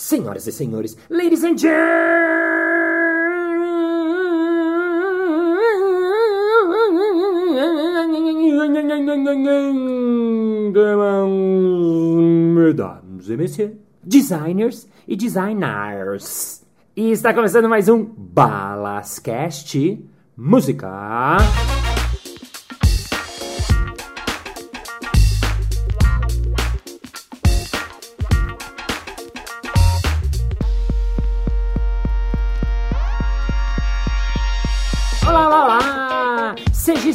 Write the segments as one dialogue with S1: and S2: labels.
S1: Senhoras e senhores, ladies and gentlemen, mesdames et messieurs, designers e designers. E está começando mais um Balascast Música.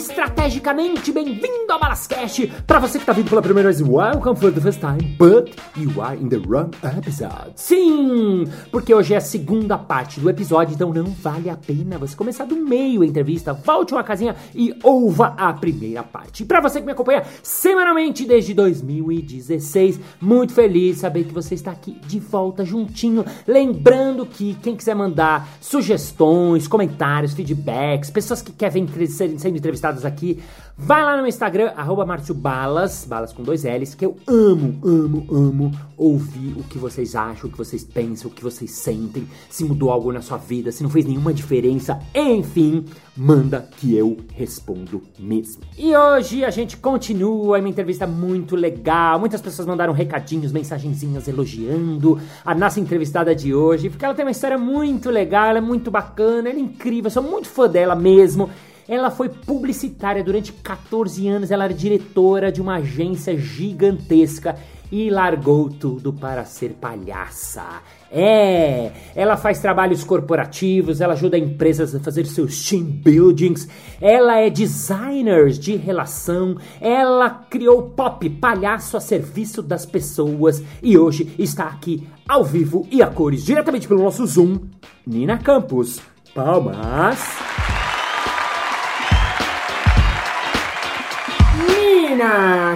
S1: Estrategicamente bem-vindo ao Balascast! Para você que tá vindo pela primeira vez, welcome for the first time, but you are in the wrong episode. Sim! Porque hoje é a segunda parte do episódio, então não vale a pena você começar do meio a entrevista. Volte uma casinha e ouva a primeira parte. E para você que me acompanha semanalmente desde 2016, muito feliz saber que você está aqui de volta juntinho. Lembrando que quem quiser mandar sugestões, comentários, feedbacks, pessoas que querem sendo entrevistadas aqui, vai lá no Instagram, arroba Balas, balas com dois L's, que eu amo, amo, amo ouvir o que vocês acham, o que vocês pensam, o que vocês sentem, se mudou algo na sua vida, se não fez nenhuma diferença, enfim, manda que eu respondo mesmo. E hoje a gente continua uma entrevista muito legal, muitas pessoas mandaram recadinhos, mensagenzinhas elogiando a nossa entrevistada de hoje, porque ela tem uma história muito legal, ela é muito bacana, ela é incrível, eu sou muito fã dela mesmo. Ela foi publicitária durante 14 anos, ela era diretora de uma agência gigantesca e largou tudo para ser palhaça. É, ela faz trabalhos corporativos, ela ajuda empresas a fazer seus team buildings, ela é designer de relação, ela criou pop palhaço a serviço das pessoas e hoje está aqui ao vivo e a cores diretamente pelo nosso Zoom, Nina Campos. Palmas!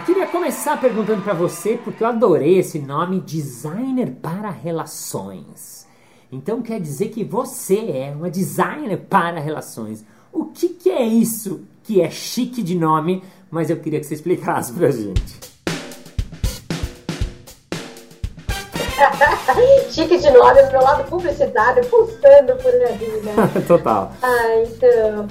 S1: Queria começar perguntando para você porque eu adorei esse nome designer para relações. Então quer dizer que você é uma designer para relações. O que, que é isso que é chique de nome? Mas eu queria que você explicasse pra gente.
S2: Chique de nome, meu lado publicitário, pulsando por ali, né?
S1: Total.
S2: Ah, então,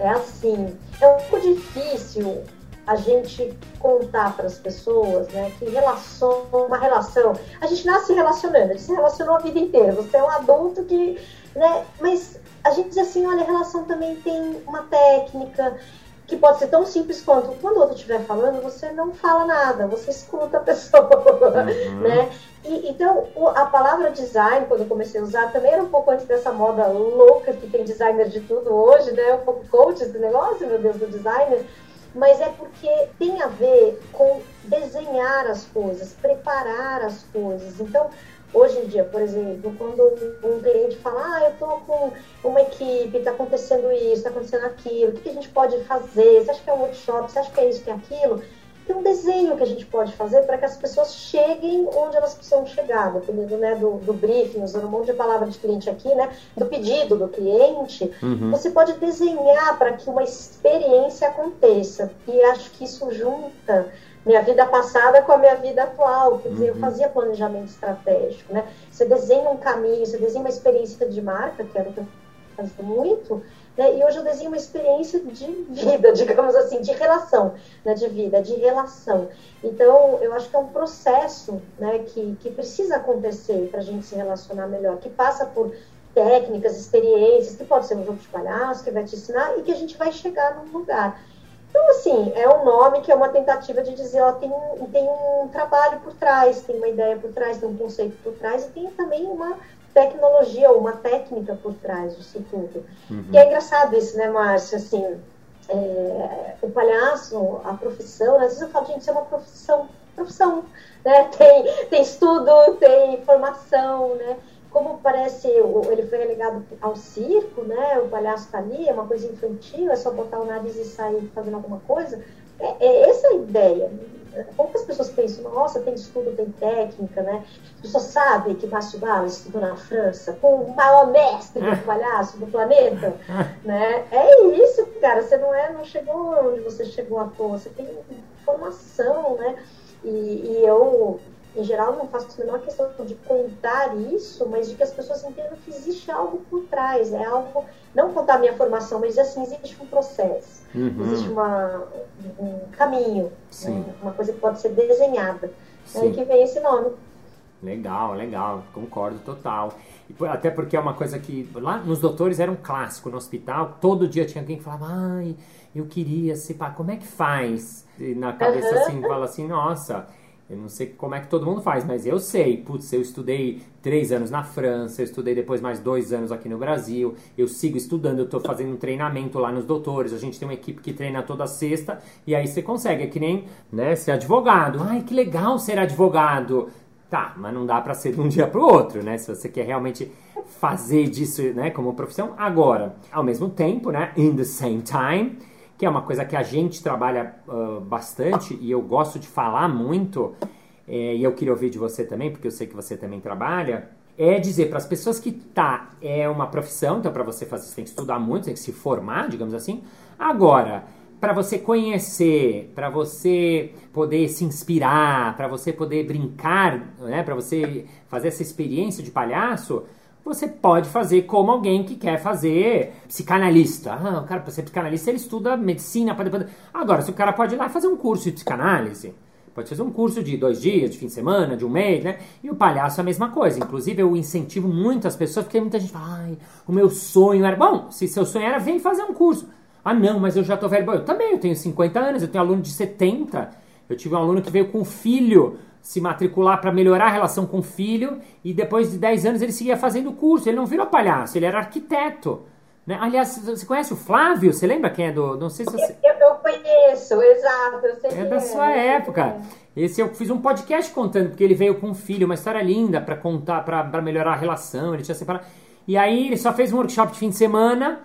S2: é assim, é um pouco difícil a gente contar para as pessoas, né, que relação, uma relação, a gente nasce relacionando, a gente se relacionou a vida inteira, você é um adulto que, né, mas a gente diz assim, olha, a relação também tem uma técnica que pode ser tão simples quanto quando o outro estiver falando, você não fala nada, você escuta a pessoa, uhum. né? E, então, a palavra design, quando eu comecei a usar, também era um pouco antes dessa moda louca que tem designer de tudo hoje, né? Um pouco coach esse negócio, meu Deus, do designer mas é porque tem a ver com desenhar as coisas, preparar as coisas. Então, hoje em dia, por exemplo, quando um cliente fala, ah, eu estou com uma equipe, está acontecendo isso, está acontecendo aquilo, o que a gente pode fazer? Você acha que é um workshop? Você acha que é isso, que é aquilo? Tem um desenho que a gente pode fazer para que as pessoas cheguem onde elas precisam chegar, dependendo né, do, do briefing, usando um monte de palavras de cliente aqui, né, do pedido do cliente. Uhum. Você pode desenhar para que uma experiência aconteça. E acho que isso junta minha vida passada com a minha vida atual. Quer dizer, uhum. eu fazia planejamento estratégico. Né? Você desenha um caminho, você desenha uma experiência de marca, que era o que eu fazia muito né? E hoje eu desenho uma experiência de vida, digamos assim, de relação, né? de vida, de relação. Então, eu acho que é um processo né? que, que precisa acontecer para a gente se relacionar melhor, que passa por técnicas, experiências, que pode ser um jogo de palhaço, que vai te ensinar e que a gente vai chegar num lugar. Então, assim, é um nome que é uma tentativa de dizer, ó, tem, tem um trabalho por trás, tem uma ideia por trás, tem um conceito por trás e tem também uma tecnologia ou uma técnica por trás disso tudo. Uhum. E é engraçado isso, né, Márcia? Assim, é, o palhaço, a profissão, às vezes eu falo, gente, isso é uma profissão, profissão, né? Tem, tem estudo, tem formação, né? Como parece, ele foi relegado ao circo, né? O palhaço tá ali, é uma coisa infantil, é só botar o nariz e sair fazendo alguma coisa. É, é essa a ideia poucas pessoas pensam, nossa, tem estudo, tem técnica, né? As pessoas sabem que Márcio Bala estudou na França com o maior mestre do palhaço do planeta, né? É isso, cara, você não é, não chegou onde você chegou à toa, você tem formação, né? E, e eu em geral, não faço a menor questão de contar isso, mas de que as pessoas entendam que existe algo por trás, é algo, não contar a minha formação, mas assim, existe um processo, uhum. existe uma, um caminho, né? uma coisa que pode ser desenhada. Sim. Aí que vem esse nome.
S1: Legal, legal, concordo total. Até porque é uma coisa que lá nos doutores era um clássico no hospital, todo dia tinha alguém que falava, ai, eu queria ser, pá, como é que faz? E na cabeça uhum. assim, fala assim, nossa, eu não sei como é que todo mundo faz, mas eu sei. Putz, eu estudei três anos na França, eu estudei depois mais dois anos aqui no Brasil, eu sigo estudando, eu estou fazendo um treinamento lá nos doutores, a gente tem uma equipe que treina toda sexta, e aí você consegue, é que nem né, ser advogado. Ai, que legal ser advogado. Tá, mas não dá para ser de um dia para o outro, né? Se você quer realmente fazer disso né, como profissão. Agora, ao mesmo tempo, né? In the same time que é uma coisa que a gente trabalha uh, bastante e eu gosto de falar muito, é, e eu queria ouvir de você também, porque eu sei que você também trabalha, é dizer para as pessoas que tá, é uma profissão, então para você fazer, você tem que estudar muito, tem que se formar, digamos assim. Agora, para você conhecer, para você poder se inspirar, para você poder brincar, né, para você fazer essa experiência de palhaço, você pode fazer como alguém que quer fazer psicanalista. Ah, o cara, para ser psicanalista, ele estuda medicina. Pode... Agora, se o cara pode ir lá fazer um curso de psicanálise, pode fazer um curso de dois dias, de fim de semana, de um mês, né? E o palhaço é a mesma coisa. Inclusive, eu incentivo muito as pessoas, porque muita gente fala, ai, o meu sonho era. Bom, se seu sonho era, vem fazer um curso. Ah, não, mas eu já tô velho. Bom, eu também, eu tenho 50 anos, eu tenho aluno de 70. Eu tive um aluno que veio com um filho se matricular para melhorar a relação com o filho e depois de 10 anos ele seguia fazendo o curso. Ele não virou palhaço, ele era arquiteto. Né? Aliás, você conhece o Flávio? Você lembra quem é do. Não sei se você.
S2: Eu, eu conheço, exato. Eu sei
S1: é da sua é, época. Esse eu fiz um podcast contando, porque ele veio com um filho, uma história linda para contar, para melhorar a relação. Ele tinha separado. E aí ele só fez um workshop de fim de semana.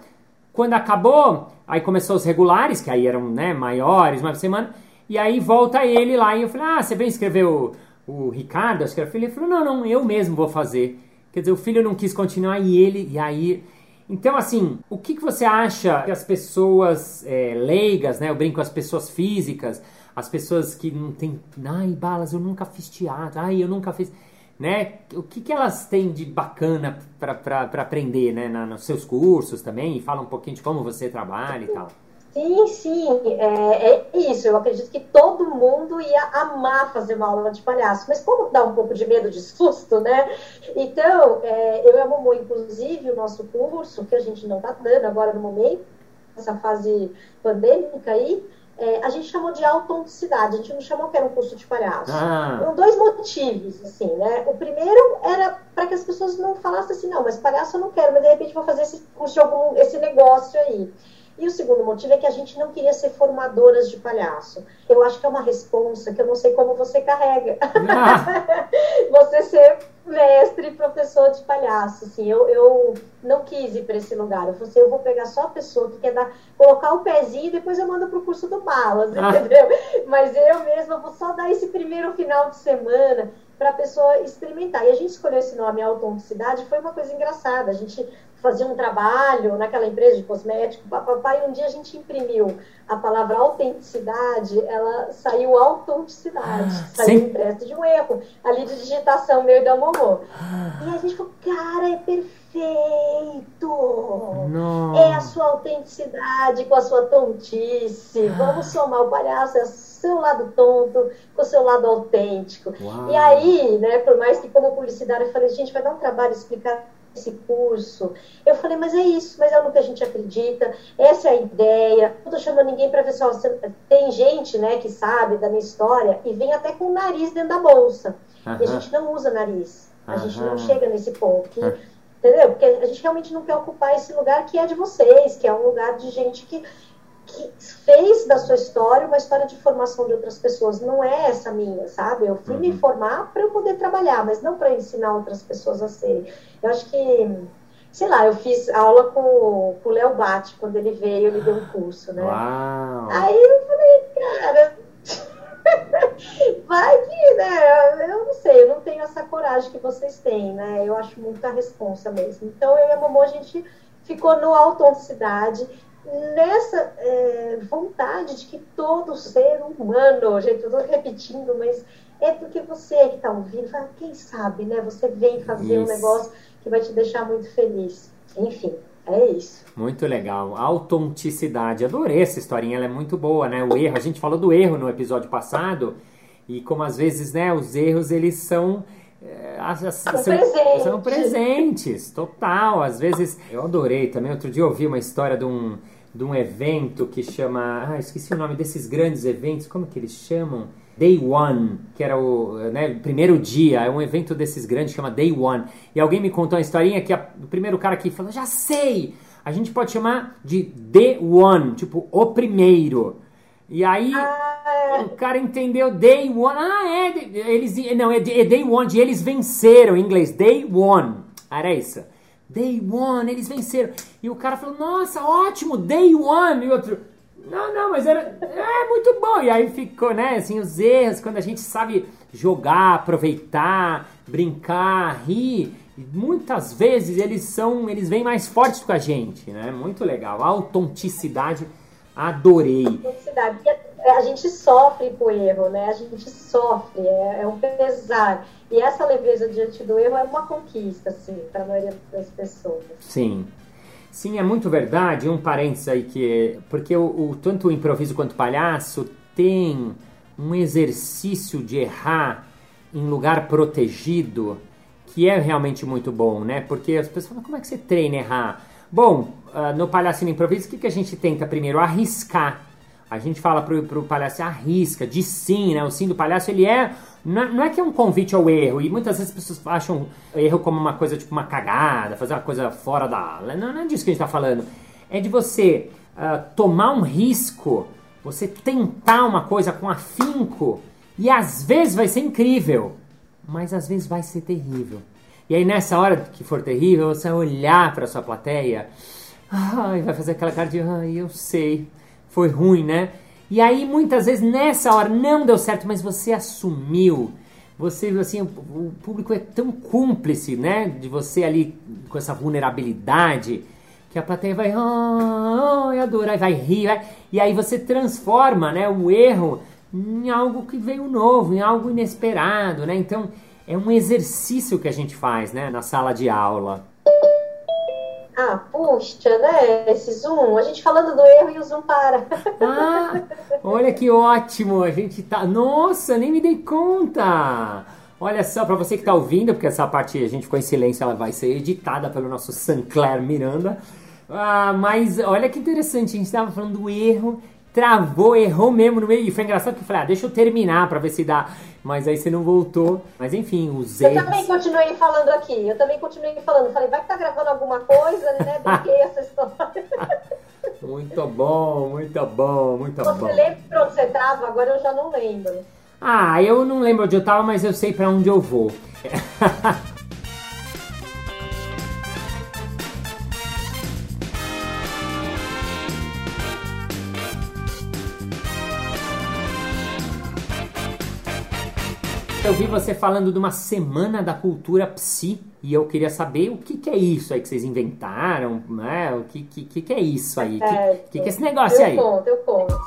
S1: Quando acabou, aí começou os regulares, que aí eram né, maiores, uma semana. E aí volta ele lá e eu falei, ah, você vem escrever o, o Ricardo, acho que era filho. Ele falou, não, não, eu mesmo vou fazer. Quer dizer, o filho não quis continuar e ele, e aí... Então, assim, o que, que você acha que as pessoas é, leigas, né? Eu brinco, as pessoas físicas, as pessoas que não tem... Ai, Balas, eu nunca fiz teatro, ai, eu nunca fiz... Né? O que, que elas têm de bacana para aprender, né? Na, nos seus cursos também? E fala um pouquinho de como você trabalha e tal.
S2: Sim, sim, é, é, isso. Eu acredito que todo mundo ia amar fazer uma aula de palhaço, mas como dá um pouco de medo, de susto, né? Então, é, eu amo inclusive, o nosso curso, que a gente não está dando agora no momento, essa fase pandêmica aí, é, a gente chamou de autenticidade, a gente não chamou que era um curso de palhaço. Ah. Por dois motivos, assim, né? O primeiro era para que as pessoas não falassem assim, não, mas palhaço eu não quero, mas de repente vou fazer esse curso algum, esse negócio aí. E o segundo motivo é que a gente não queria ser formadoras de palhaço. Eu acho que é uma responsa que eu não sei como você carrega. Ah. você ser mestre professor de palhaço. Assim, eu, eu não quis ir para esse lugar. Eu falei assim, eu vou pegar só a pessoa que quer dar, colocar o pezinho e depois eu mando para o curso do Balas, ah. entendeu? Mas eu mesma vou só dar esse primeiro final de semana para a pessoa experimentar. E a gente escolheu esse nome Autenticidade, foi uma coisa engraçada. A gente fazia um trabalho naquela empresa de cosmético, papai, um dia a gente imprimiu a palavra autenticidade, ela saiu autenticidade, ah, saiu impresso de um erro ali de digitação meio da Momô. Ah. E a gente falou, cara, é perfeito! Não. É a sua autenticidade com a sua tontice. Ah. Vamos somar o palhaço, é seu lado tonto com o seu lado autêntico. Uau. E aí, né, por mais que como publicidade eu falei, gente, vai dar um trabalho explicar esse curso. Eu falei, mas é isso, mas é no que a gente acredita, essa é a ideia. Não estou chamando ninguém para ver só. Tem gente né, que sabe da minha história e vem até com o nariz dentro da bolsa. Uhum. E a gente não usa nariz. A uhum. gente não chega nesse ponto. Que, entendeu? Porque a gente realmente não quer ocupar esse lugar que é de vocês, que é um lugar de gente que que fez da sua história uma história de formação de outras pessoas. Não é essa minha, sabe? Eu fui uhum. me formar para eu poder trabalhar, mas não para ensinar outras pessoas a serem. Eu acho que, sei lá, eu fiz aula com, com o Léo Bate, quando ele veio, ele deu um curso, né?
S1: Uau.
S2: Aí eu falei, cara. Vai que, né? Eu não sei, eu não tenho essa coragem que vocês têm, né? Eu acho muita responsa mesmo. Então, eu e a Momô, a gente ficou no autenticidade nessa é, vontade de que todo ser humano, gente, eu estou repetindo, mas é porque você que está ouvindo, fala, quem sabe, né? Você vem fazer isso. um negócio que vai te deixar muito feliz. Enfim, é isso.
S1: Muito legal. Autenticidade. Adorei essa historinha, ela é muito boa, né? O erro, a gente falou do erro no episódio passado, e como às vezes, né, os erros eles são
S2: é, são, são, presentes.
S1: são presentes, total. Às vezes, eu adorei também. Outro dia eu ouvi uma história de um, de um evento que chama. Ah, esqueci o nome desses grandes eventos, como que eles chamam? Day One, que era o né, primeiro dia, é um evento desses grandes, chama Day One. E alguém me contou uma historinha que a, o primeiro cara aqui falou: Já sei! A gente pode chamar de The One, tipo, o primeiro. E aí ah, o cara entendeu day one. Ah, é. Eles, não, é, é day one, de eles venceram em inglês. Day one. Era isso. Day one, eles venceram. E o cara falou, nossa, ótimo, day one. E o outro, não, não, mas era é muito bom. E aí ficou, né, assim, os erros, quando a gente sabe jogar, aproveitar, brincar, rir. Muitas vezes eles são, eles vêm mais fortes com a gente, né? Muito legal. A autenticidade Adorei.
S2: A gente sofre com o erro, né? A gente sofre, é, é um pesar. E essa leveza diante do erro é uma conquista, assim, para a maioria das pessoas.
S1: Sim. Sim, é muito verdade. Um parênteses aí que. Porque o, o, tanto o improviso quanto o palhaço tem um exercício de errar em lugar protegido que é realmente muito bom, né? Porque as pessoas falam, como é que você treina errar? Bom, uh, no Palhacinho Improviso, o que, que a gente tenta primeiro? Arriscar. A gente fala pro, pro palhaço, arrisca, de sim, né? O sim do palhaço, ele é... Não, é... não é que é um convite ao erro, e muitas vezes as pessoas acham erro como uma coisa, tipo uma cagada, fazer uma coisa fora da... Não, não é disso que a gente tá falando. É de você uh, tomar um risco, você tentar uma coisa com afinco, e às vezes vai ser incrível, mas às vezes vai ser terrível. E aí nessa hora que for terrível, você vai olhar para sua plateia, ai, vai fazer aquela cara de, ai, eu sei, foi ruim, né? E aí muitas vezes nessa hora não deu certo, mas você assumiu. Você, assim, o público é tão cúmplice, né? De você ali com essa vulnerabilidade, que a plateia vai, ai, adorar, vai rir, vai... e aí você transforma, né, o erro em algo que veio novo, em algo inesperado, né? Então, é um exercício que a gente faz, né, na sala de aula.
S2: Ah, puxa, né? Esse Zoom, a gente falando do erro e o Zoom para.
S1: Ah, olha que ótimo, a gente tá. Nossa, nem me dei conta. Olha só, para você que tá ouvindo, porque essa parte a gente ficou em silêncio, ela vai ser editada pelo nosso Sancler Miranda. Ah, mas olha que interessante, a gente estava falando do erro, travou, errou mesmo no meio. E foi engraçado que eu falei, ah, deixa eu terminar para ver se dá mas aí você não voltou. Mas enfim, os
S2: erros... Eu também continuei falando aqui, eu também continuei falando. Falei, vai que tá gravando alguma coisa, né? Brinquei essa história.
S1: Muito bom, muito bom, muito
S2: você
S1: bom.
S2: Você lembra onde você tava? Agora eu já não lembro.
S1: Ah, eu não lembro onde eu tava, mas eu sei para onde eu vou. eu vi você falando de uma semana da cultura psi e eu queria saber o que, que é isso aí que vocês inventaram, né? O que, que, que é isso aí? O que, que, que é esse negócio
S2: eu
S1: aí?
S2: Eu conto, eu conto.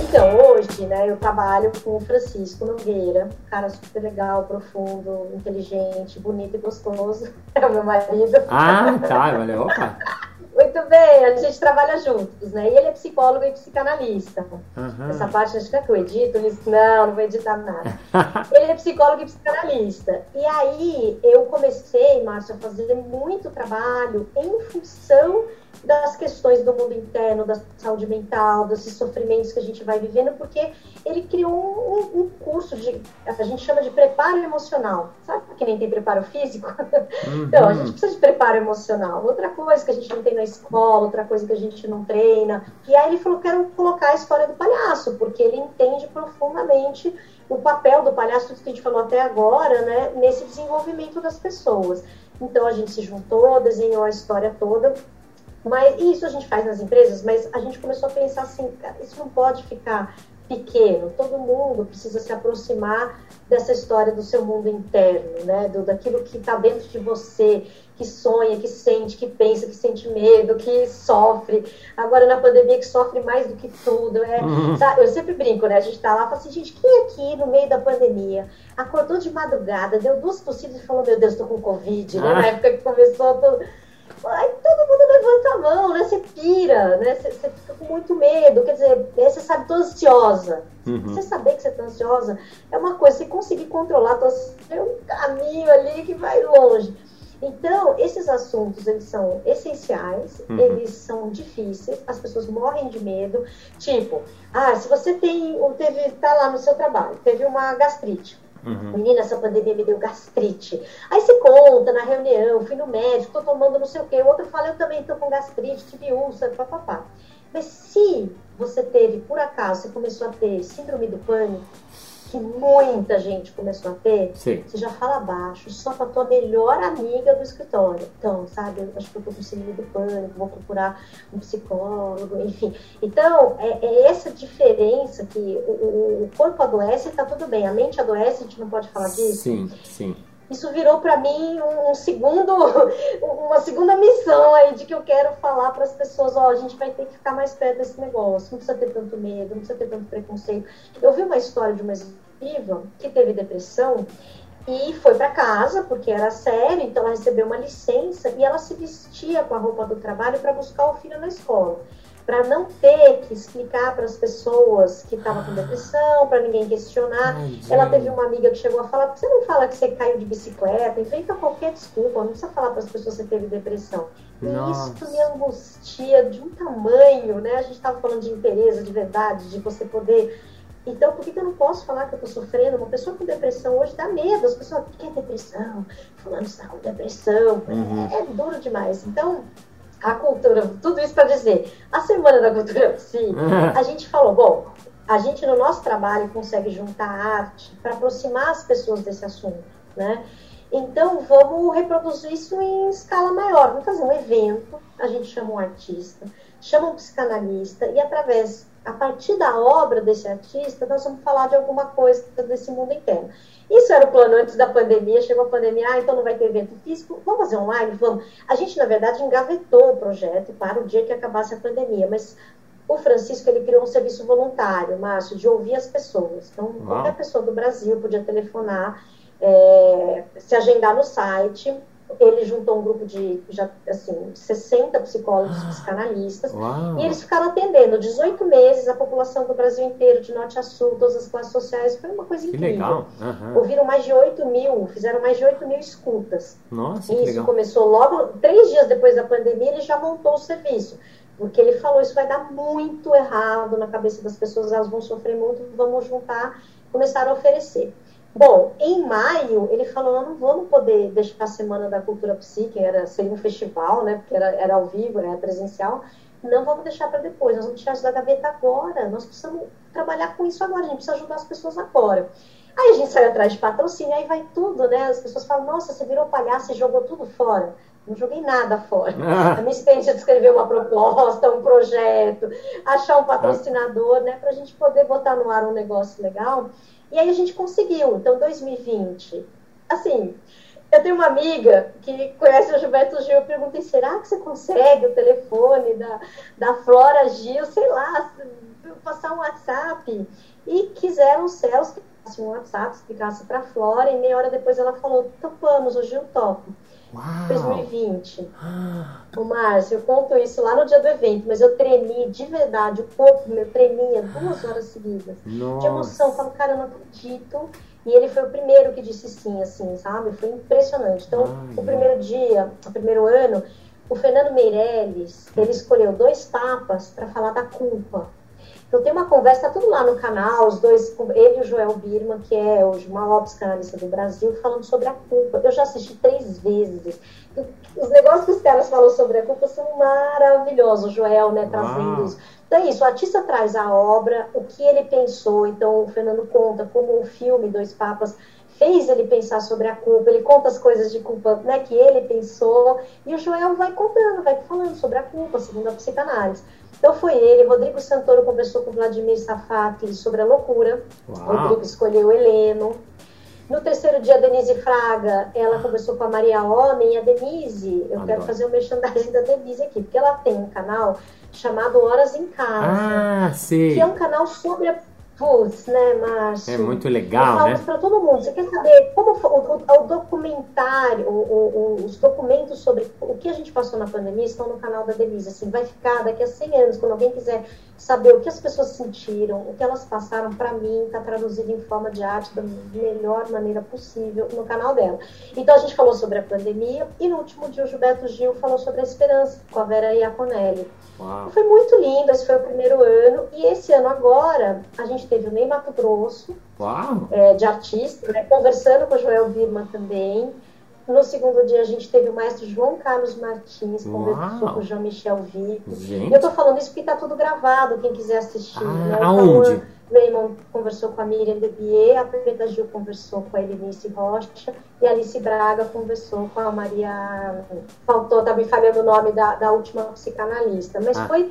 S2: Então, hoje, né, eu trabalho com o Francisco Nogueira, um cara super legal, profundo, inteligente, bonito e gostoso. É o meu marido.
S1: Ah, tá, olha, opa.
S2: Muito bem, a gente trabalha juntos, né? E ele é psicólogo e psicanalista. Uhum. Essa parte acho que é que eu edito, não, não vou editar nada. ele é psicólogo e psicanalista. E aí eu comecei, Márcio, a fazer muito trabalho em função das questões do mundo interno, da saúde mental, desses sofrimentos que a gente vai vivendo, porque ele criou um, um curso de, a gente chama de preparo emocional. Sabe que nem tem preparo físico? Uhum. Então, a gente precisa de preparo emocional. Outra coisa que a gente não tem na escola, outra coisa que a gente não treina. E aí ele falou, quero colocar a história do palhaço, porque ele entende profundamente o papel do palhaço, tudo que a gente falou até agora, né, nesse desenvolvimento das pessoas. Então a gente se juntou, desenhou a história toda mas isso a gente faz nas empresas, mas a gente começou a pensar assim, cara, isso não pode ficar pequeno. Todo mundo precisa se aproximar dessa história do seu mundo interno, né? Do, daquilo que está dentro de você, que sonha, que sente, que pensa, que sente medo, que sofre. Agora na pandemia que sofre mais do que tudo. É, uhum. Eu sempre brinco, né? A gente tá lá e fala assim, gente, quem aqui no meio da pandemia acordou de madrugada, deu duas tossidas e falou, meu Deus, tô com Covid, né? Ah. Na época que começou todo Aí todo mundo levanta a mão, né? Você pira, né? Você, você fica com muito medo. Quer dizer, você sabe, tô ansiosa. Uhum. Você saber que você tá ansiosa é uma coisa. Você conseguir controlar, é um caminho ali que vai longe. Então, esses assuntos, eles são essenciais, uhum. eles são difíceis, as pessoas morrem de medo. Tipo, ah, se você tem, teve, tá lá no seu trabalho, teve uma gastrite. Uhum. Menina, essa pandemia me deu gastrite. Aí se conta na reunião, fui no médico, tô tomando não sei o quê. O outro fala, eu também tô com gastrite, tive úlcera, papapá. Mas se você teve, por acaso, você começou a ter síndrome do pânico, que muita gente começou a ter, Sim. você já fala baixo, só para tua melhor amiga do escritório. Então, sabe, eu acho que eu tô com síndrome do pânico, vou procurar um psicólogo, enfim. Então, é, é essa diferença que o, o corpo adoece e tá tudo bem, a mente adoece, a gente não pode falar disso?
S1: Sim, sim
S2: isso virou para mim um, segundo, uma segunda missão aí de que eu quero falar para as pessoas, ó, a gente vai ter que ficar mais perto desse negócio, não precisa ter tanto medo, não precisa ter tanto preconceito. Eu vi uma história de uma viva que teve depressão e foi para casa porque era sério, então ela recebeu uma licença e ela se vestia com a roupa do trabalho para buscar o filho na escola para não ter que explicar para as pessoas que estava com depressão, para ninguém questionar. Ai, ela teve uma amiga que chegou a falar: por que você não fala que você caiu de bicicleta? Inventa qualquer desculpa, não precisa falar para as pessoas que você teve depressão. Nossa. E isso me angustia de um tamanho, né? A gente estava falando de interesse, de verdade, de você poder. Então, por que, que eu não posso falar que eu estou sofrendo? Uma pessoa com depressão hoje dá medo. As pessoas, o que é depressão? Fulano está com depressão. Uhum. É, é duro demais. Então, a cultura, tudo isso para dizer, a Semana da Cultura Psi, a gente falou, bom, a gente no nosso trabalho consegue juntar arte para aproximar as pessoas desse assunto, né? Então vamos reproduzir isso em escala maior, vamos fazer um evento, a gente chama um artista, chama um psicanalista e através, a partir da obra desse artista, nós vamos falar de alguma coisa desse mundo interno. Isso era o plano antes da pandemia, chegou a pandemia, ah, então não vai ter evento físico, vamos fazer online? Vamos. A gente, na verdade, engavetou o projeto para o dia que acabasse a pandemia, mas o Francisco, ele criou um serviço voluntário, Márcio, de ouvir as pessoas. Então, Uau. qualquer pessoa do Brasil podia telefonar, é, se agendar no site, ele juntou um grupo de já, assim, 60 psicólogos ah, psicanalistas uau. e eles ficaram atendendo 18 meses a população do Brasil inteiro, de norte a sul, todas as classes sociais. Foi uma coisa que incrível. Legal. Uhum. Ouviram mais de 8 mil, fizeram mais de 8 mil escutas.
S1: Nossa,
S2: e isso começou logo, três dias depois da pandemia, ele já montou o serviço. Porque ele falou, isso vai dar muito errado na cabeça das pessoas, elas vão sofrer muito, vamos juntar, começaram a oferecer. Bom, em maio, ele falou: não vamos poder deixar a Semana da Cultura Psíquica, era, seria um festival, né? Porque era, era ao vivo, era presencial. Não vamos deixar para depois, nós vamos tirar isso da gaveta agora. Nós precisamos trabalhar com isso agora, a gente precisa ajudar as pessoas agora. Aí a gente sai atrás de patrocínio, aí vai tudo, né? As pessoas falam: nossa, você virou palhaço e jogou tudo fora. Não joguei nada fora. Ah. A minha experiência de escrever uma proposta, um projeto, achar um patrocinador, né? Para a gente poder botar no ar um negócio legal. E aí a gente conseguiu. Então, 2020, assim, eu tenho uma amiga que conhece o Gilberto Gil, eu perguntei, será que você consegue o telefone da, da Flora Gil, sei lá, passar um WhatsApp? E quiseram os céus que um WhatsApp, explicasse para a Flora, e meia hora depois ela falou, topamos, o Gil topo. Uau. 2020. O Márcio, eu conto isso lá no dia do evento, mas eu tremi de verdade, o corpo meu tremia duas horas seguidas. Nossa. De emoção, eu falo, cara, eu não acredito. E ele foi o primeiro que disse sim, assim, sabe? Foi impressionante. Então, Ai, o primeiro dia, o primeiro ano, o Fernando Meirelles, ele escolheu dois papas para falar da culpa. Então tem uma conversa, tá tudo lá no canal, os dois, ele e o Joel Birman, que é o maior psicanalista do Brasil, falando sobre a culpa. Eu já assisti três vezes. Os negócios que os caras falam sobre a culpa são maravilhosos, o Joel, né, trazendo isso. Então é isso, o artista traz a obra, o que ele pensou, então o Fernando conta como o filme Dois Papas fez ele pensar sobre a culpa, ele conta as coisas de culpa né, que ele pensou, e o Joel vai contando, vai falando sobre a culpa, segundo a psicanálise. Então foi ele, Rodrigo Santoro conversou com Vladimir Safati sobre a loucura, Uau. Rodrigo escolheu Heleno. No terceiro dia, a Denise Fraga, ela conversou com a Maria Homem, e a Denise, eu Adoro. quero fazer o um merchandising da Denise aqui, porque ela tem um canal chamado Horas em Casa.
S1: Ah, sim.
S2: Que é um canal sobre a Putz, né, Márcio?
S1: É muito legal,
S2: eu né? para todo mundo. Você quer saber como o, o, o documentário, o, os documentos sobre o que a gente passou na pandemia estão no canal da Denise. Assim, vai ficar daqui a 100 anos, quando alguém quiser saber o que as pessoas sentiram, o que elas passaram para mim, está traduzido em forma de arte da melhor maneira possível no canal dela. Então a gente falou sobre a pandemia e no último dia o Gilberto Gil falou sobre a esperança com a Vera Iaconelli. Foi muito lindo, esse foi o primeiro ano. E esse ano agora, a gente teve o Ney Mato Grosso, é, de artista, né, conversando com o Joel Birman também. No segundo dia, a gente teve o maestro João Carlos Martins, conversou com o Jean-Michel Vico. Eu tô falando isso porque tá tudo gravado, quem quiser assistir. Ah,
S1: né? Aonde?
S2: Raymond conversou com a Miriam Debier, a Preta Gil conversou com a Elinice Rocha e a Alice Braga conversou com a Maria. Faltou, tá me falhando o nome da, da última psicanalista. Mas ah. foi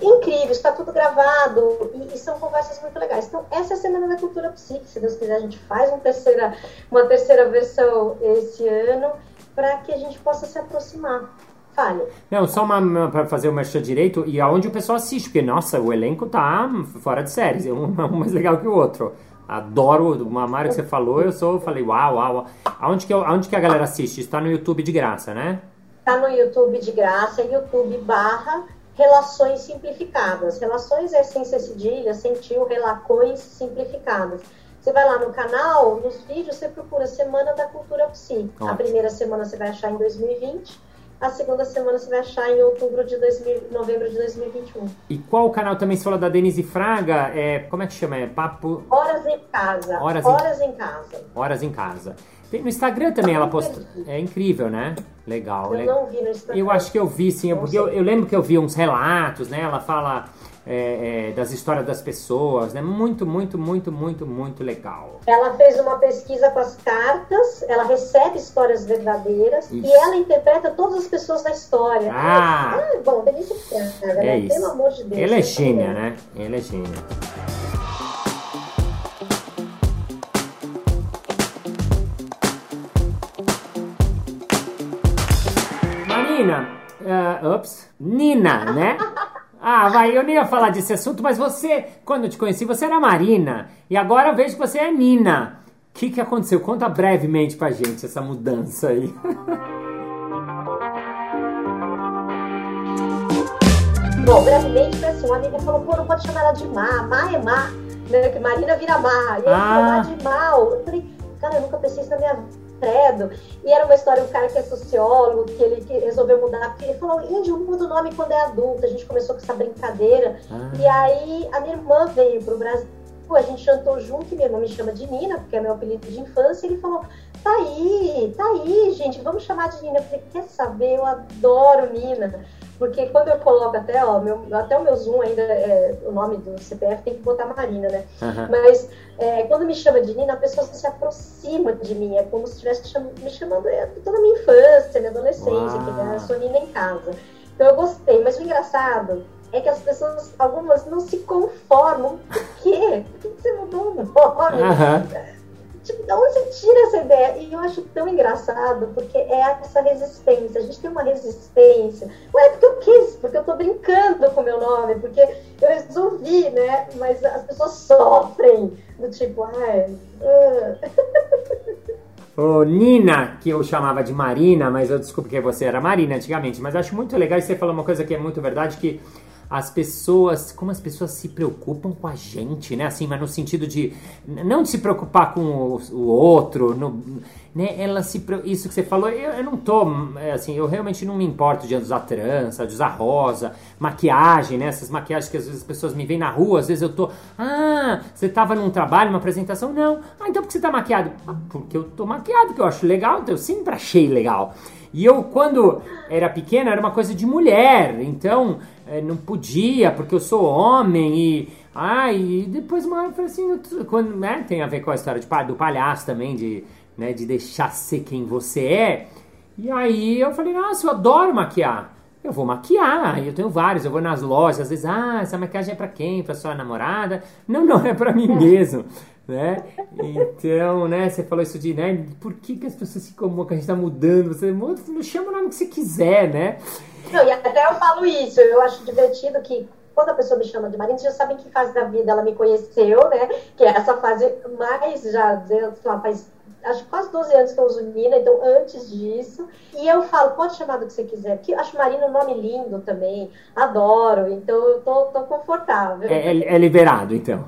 S2: incrível, está tudo gravado e, e, são conversas muito legais. Então, essa é a Semana da Cultura Psíquica. Se Deus quiser, a gente faz uma terceira, uma terceira versão esse ano para que a gente possa se aproximar. Fale.
S1: Não, só uma, uma para fazer o merchan direito e aonde o pessoal assiste, porque, nossa, o elenco tá fora de séries, um, um mais legal que o outro. Adoro uma marca que você falou, eu sou, falei, uau, uau. Aonde que, aonde que a galera assiste? Está no YouTube de graça, né?
S2: Está no YouTube de graça, YouTube barra Relações Simplificadas. Relações é sem ser cedilha, sem tio, relações simplificadas. Você vai lá no canal, nos vídeos, você procura Semana da Cultura Psi. Ótimo. A primeira semana você vai achar em 2020 a segunda semana você vai achar em outubro de 2000, novembro de 2021.
S1: E qual o canal também se fala da Denise Fraga? É, como é que chama? É Papo.
S2: Horas em Casa.
S1: Horas,
S2: Horas em... em Casa.
S1: Horas em Casa. Tem, no Instagram também ela posta. É incrível, né? Legal.
S2: Eu
S1: legal.
S2: não vi no Instagram.
S1: Eu acho que eu vi, sim. Porque eu, eu, lembro que eu vi uns relatos, né? Ela fala é, é, das histórias das pessoas, né? Muito, muito, muito, muito, muito legal.
S2: Ela fez uma pesquisa com as cartas, ela recebe histórias verdadeiras isso. e ela interpreta todas as pessoas da história.
S1: Ah,
S2: ah bom, delícia
S1: é né? Isso. Pelo amor de Deus. Ela é gênia, né? Ela é gênia. Marina, uh, ups, Nina, né? Ah, vai, eu nem ia falar desse assunto, mas você, quando eu te conheci, você era Marina. E agora eu vejo que você é Nina. O que, que aconteceu? Conta brevemente pra gente essa mudança aí.
S2: Bom, brevemente foi assim, uma amiga falou, pô, não pode chamar ela de Má, Má é Má, né? Que Marina vira Má. E aí ah. de Mal. Eu falei, cara, eu nunca pensei isso na minha vida credo. E era uma história, um cara que é sociólogo, que ele que resolveu mudar, porque ele falou, índio muda o nome quando é adulto. A gente começou com essa brincadeira. Ah. E aí a minha irmã veio pro Brasil, a gente jantou junto, e minha irmã me chama de Nina, porque é meu apelido de infância, e ele falou, tá aí, tá aí, gente, vamos chamar de Nina. Eu falei, quer saber, eu adoro Nina. Porque quando eu coloco até, ó, meu, até o meu Zoom ainda, é, o nome do CPF tem que botar Marina, né? Uhum. Mas é, quando me chama de Nina, a pessoa se aproxima de mim. É como se estivesse cham me chamando é, toda a minha infância, minha adolescência, que né, eu sou Nina em casa. Então eu gostei. Mas o engraçado é que as pessoas, algumas, não se conformam. Por quê? Por que você mudou o nome? Uhum. Tipo, de onde você tira essa ideia? E eu acho tão engraçado, porque é essa resistência. A gente tem uma resistência. Ué, porque eu quis, porque eu tô brincando com o meu nome, porque eu resolvi, né? Mas as pessoas sofrem, do tipo, ai.
S1: Uh. Nina, que eu chamava de Marina, mas eu desculpe que você era Marina antigamente, mas acho muito legal e você falou uma coisa que é muito verdade, que as pessoas, como as pessoas se preocupam com a gente, né? Assim, mas no sentido de não de se preocupar com o, o outro, no, né? Ela se isso que você falou, eu, eu não tô é, assim, eu realmente não me importo de usar trança, de usar rosa, maquiagem, né? Essas maquiagens que às vezes as pessoas me veem na rua, às vezes eu tô, ah, você tava num trabalho, uma apresentação, não. Ah, então por que você tá maquiado? Ah, porque eu tô maquiado, que eu acho legal, então eu sempre achei legal. E eu, quando era pequena, era uma coisa de mulher, então é, não podia, porque eu sou homem e Ah, e depois uma hora eu falei assim, quando, né, tem a ver com a história de, do palhaço também, de, né, de deixar ser quem você é. E aí eu falei, nossa, eu adoro maquiar. Eu vou maquiar, eu tenho vários, eu vou nas lojas, às vezes, ah, essa maquiagem é pra quem? Pra sua namorada? Não, não, é pra mim mesmo, né? Então, né, você falou isso de, né, por que, que as pessoas se incomodam que a gente tá mudando? Você muda, chama o nome que você quiser, né?
S2: Não, e até eu falo isso, eu acho divertido que quando a pessoa me chama de Marina, já sabem que fase da vida ela me conheceu, né? Que é essa fase mais, já, sei lá, faz acho quase 12 anos que eu uso Nina, então antes disso. E eu falo, pode chamar do que você quiser, porque acho Marina um nome lindo também, adoro, então eu tô, tô confortável.
S1: É, é, é liberado, então.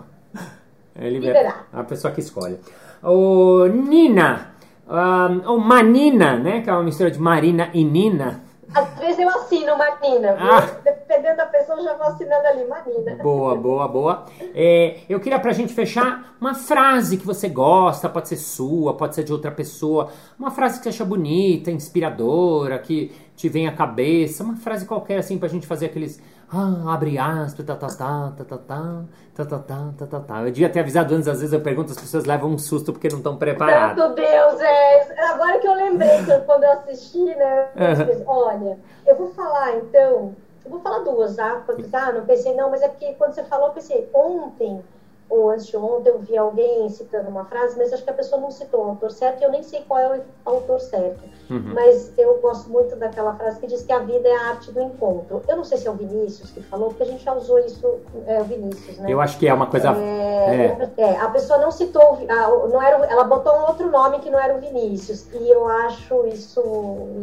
S1: É liber... liberado. A pessoa que escolhe. O Nina, um, ou Manina, né? Que é uma mistura de Marina e Nina.
S2: Às vezes eu assino Marina, ah. dependendo da pessoa, eu já vou assinando ali, Marina.
S1: Boa, boa, boa. É, eu queria pra gente fechar uma frase que você gosta, pode ser sua, pode ser de outra pessoa, uma frase que você acha bonita, inspiradora, que te vem à cabeça, uma frase qualquer assim pra gente fazer aqueles ah, abre aspas, tá, tá, tá, tá, tá, tá, tá, tá, tá, tá, tá, tá. Eu devia ter avisado antes, às vezes eu pergunto, as pessoas levam um susto porque não estão preparadas.
S2: Meu Deus, é. Agora que eu lembrei, quando eu assisti, né? Eu olha, eu vou falar então. Eu vou falar duas, tá? Porque, ah, não pensei, não, mas é porque quando você falou, eu pensei, ontem ou antes de ontem eu vi alguém citando uma frase, mas acho que a pessoa não citou o autor certo e eu nem sei qual é o autor certo. Uhum. Mas eu gosto muito daquela frase que diz que a vida é a arte do encontro. Eu não sei se é o Vinícius que falou, porque a gente já usou isso, é o Vinícius, né?
S1: Eu acho que é uma coisa.
S2: É, é. é a pessoa não citou, não era, ela botou um outro nome que não era o Vinícius. E eu acho isso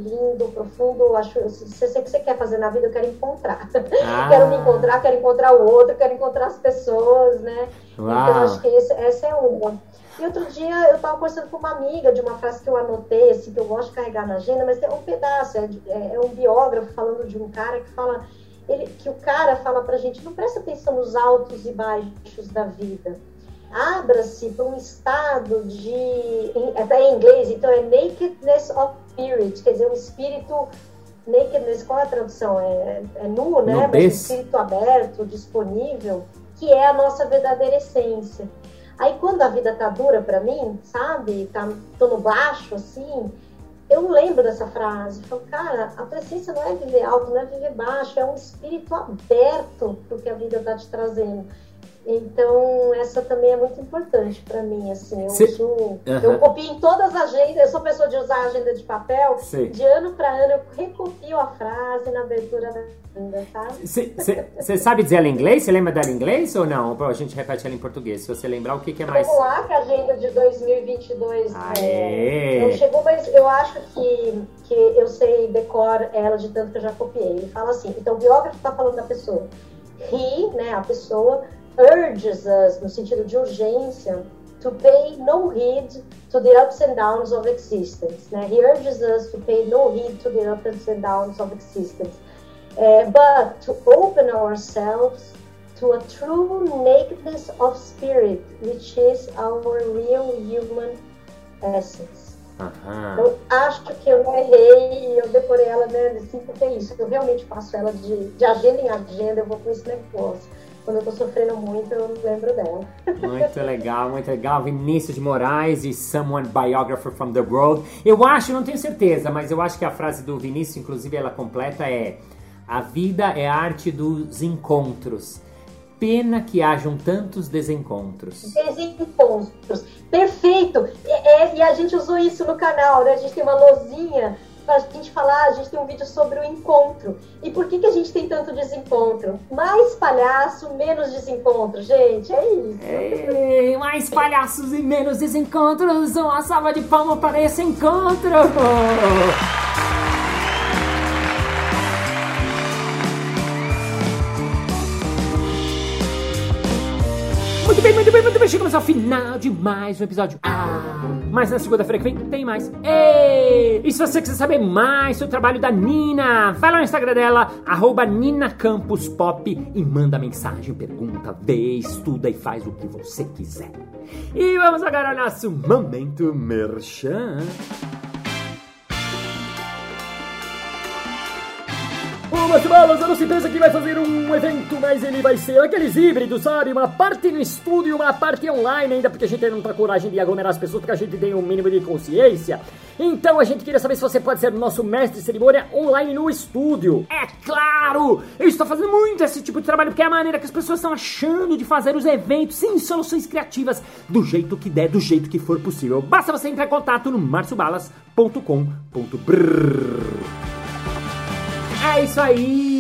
S2: lindo, profundo. Acho, se você, você quer fazer na vida, eu quero encontrar. Ah. quero me encontrar, quero encontrar o outro, quero encontrar as pessoas, né? Uau. Então, acho que esse, essa é uma. E outro dia eu estava conversando com uma amiga de uma frase que eu anotei, assim, que eu gosto de carregar na agenda, mas tem um pedaço, é, é, é um biógrafo falando de um cara que fala, ele, que o cara fala pra gente, não presta atenção nos altos e baixos da vida. Abra-se para um estado de. Em, é em inglês, então é nakedness of spirit, quer dizer, um espírito nakedness, qual é a tradução? É, é nu, né? Mas um espírito aberto, disponível que é a nossa verdadeira essência. Aí quando a vida tá dura para mim, sabe, tá, tô no baixo assim, eu lembro dessa frase, falo, cara, a essência não é viver alto, não é viver baixo, é um espírito aberto pro que a vida tá te trazendo. Então, essa também é muito importante para mim, assim, eu Cê... uso, uhum. eu copio em todas as agendas, eu sou pessoa de usar a agenda de papel, Sim. de ano para ano eu recopio a frase na abertura da agenda, sabe?
S1: Você sabe dizer ela em inglês? Você lembra dela em inglês ou não? A gente repete ela em português, se você lembrar o que, que é mais...
S2: Vamos lá, que a agenda de 2022 é, não chegou, mas eu acho que, que eu sei decor ela de tanto que eu já copiei. Ele fala assim, então o biógrafo está falando da pessoa, he, né, a pessoa urges us, no sentido de urgência, to pay no heed to the ups and downs of existence. Né? He urges us to pay no heed to the ups and downs of existence, uh, but to open ourselves to a true nakedness of spirit, which is our real human essence. Aham. Eu acho que eu não errei e eu decorei ela, né, assim, porque é isso. Eu realmente faço ela de, de agenda em agenda, eu vou com esse negócio quando eu tô sofrendo muito, eu lembro dela.
S1: Muito legal, muito legal. Vinícius de Moraes e Someone Biographer from the World. Eu acho, não tenho certeza, mas eu acho que a frase do Vinícius, inclusive ela completa, é A vida é a arte dos encontros. Pena que hajam tantos desencontros.
S2: Desencontros. Perfeito! É, é, e a gente usou isso no canal, né? A gente tem uma lozinha a gente falar, a gente tem um vídeo sobre o encontro. E por que, que a gente tem tanto desencontro? Mais palhaço, menos desencontro, gente, é isso.
S1: Ei, mais palhaços e menos desencontros, uma salva de palmas para esse encontro! Muito bem, muito bem, muito bem. Chegamos ao final de mais um episódio. Ah, mas na segunda-feira que vem tem mais. Ei! E se você quiser saber mais sobre o trabalho da Nina, vai lá no Instagram dela, arroba NinaCampusPop e manda mensagem, pergunta, vê, estuda e faz o que você quiser. E vamos agora ao nosso Momento Merchan. Mas Balas, a nossa empresa que vai fazer um evento, mas ele vai ser aqueles híbridos, sabe? Uma parte no estúdio e uma parte online ainda, porque a gente não tá coragem de aglomerar as pessoas, porque a gente tem um mínimo de consciência. Então a gente queria saber se você pode ser nosso mestre de cerimônia online no estúdio. É claro! Eu estou fazendo muito esse tipo de trabalho, porque é a maneira que as pessoas estão achando de fazer os eventos, sem soluções criativas, do jeito que der, do jeito que for possível. Basta você entrar em contato no marciobalas.com.br. É isso aí!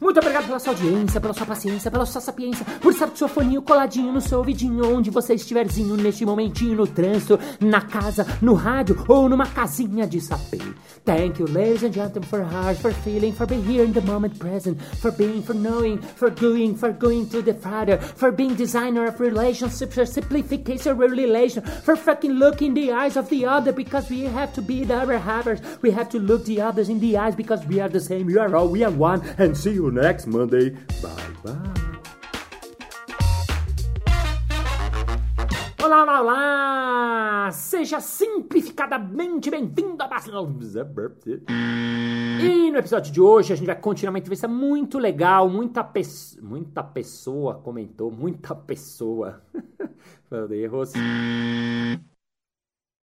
S1: Muito obrigado pela sua audiência, pela sua paciência, pela sua sapiência, por estar com seu foninho coladinho no seu ouvidinho, onde você estiverzinho neste momentinho, no trânsito, na casa, no rádio ou numa casinha de sapê. Thank you, ladies and gentlemen, for heart, for feeling, for being here in the moment present, for being, for knowing, for doing, for going to the Father, for being designer of relationships, for simplification relation, for fucking looking the eyes of the other because we have to be the other havers. We have to look the others in the eyes because we are the same. We are all, we are one. And see you next Monday. Bye bye. Olá, olá, olá! Seja simplificadamente bem-vindo a. E no episódio de hoje a gente vai continuar uma entrevista muito legal. Muita, pe... muita pessoa comentou, muita pessoa. Falei erros.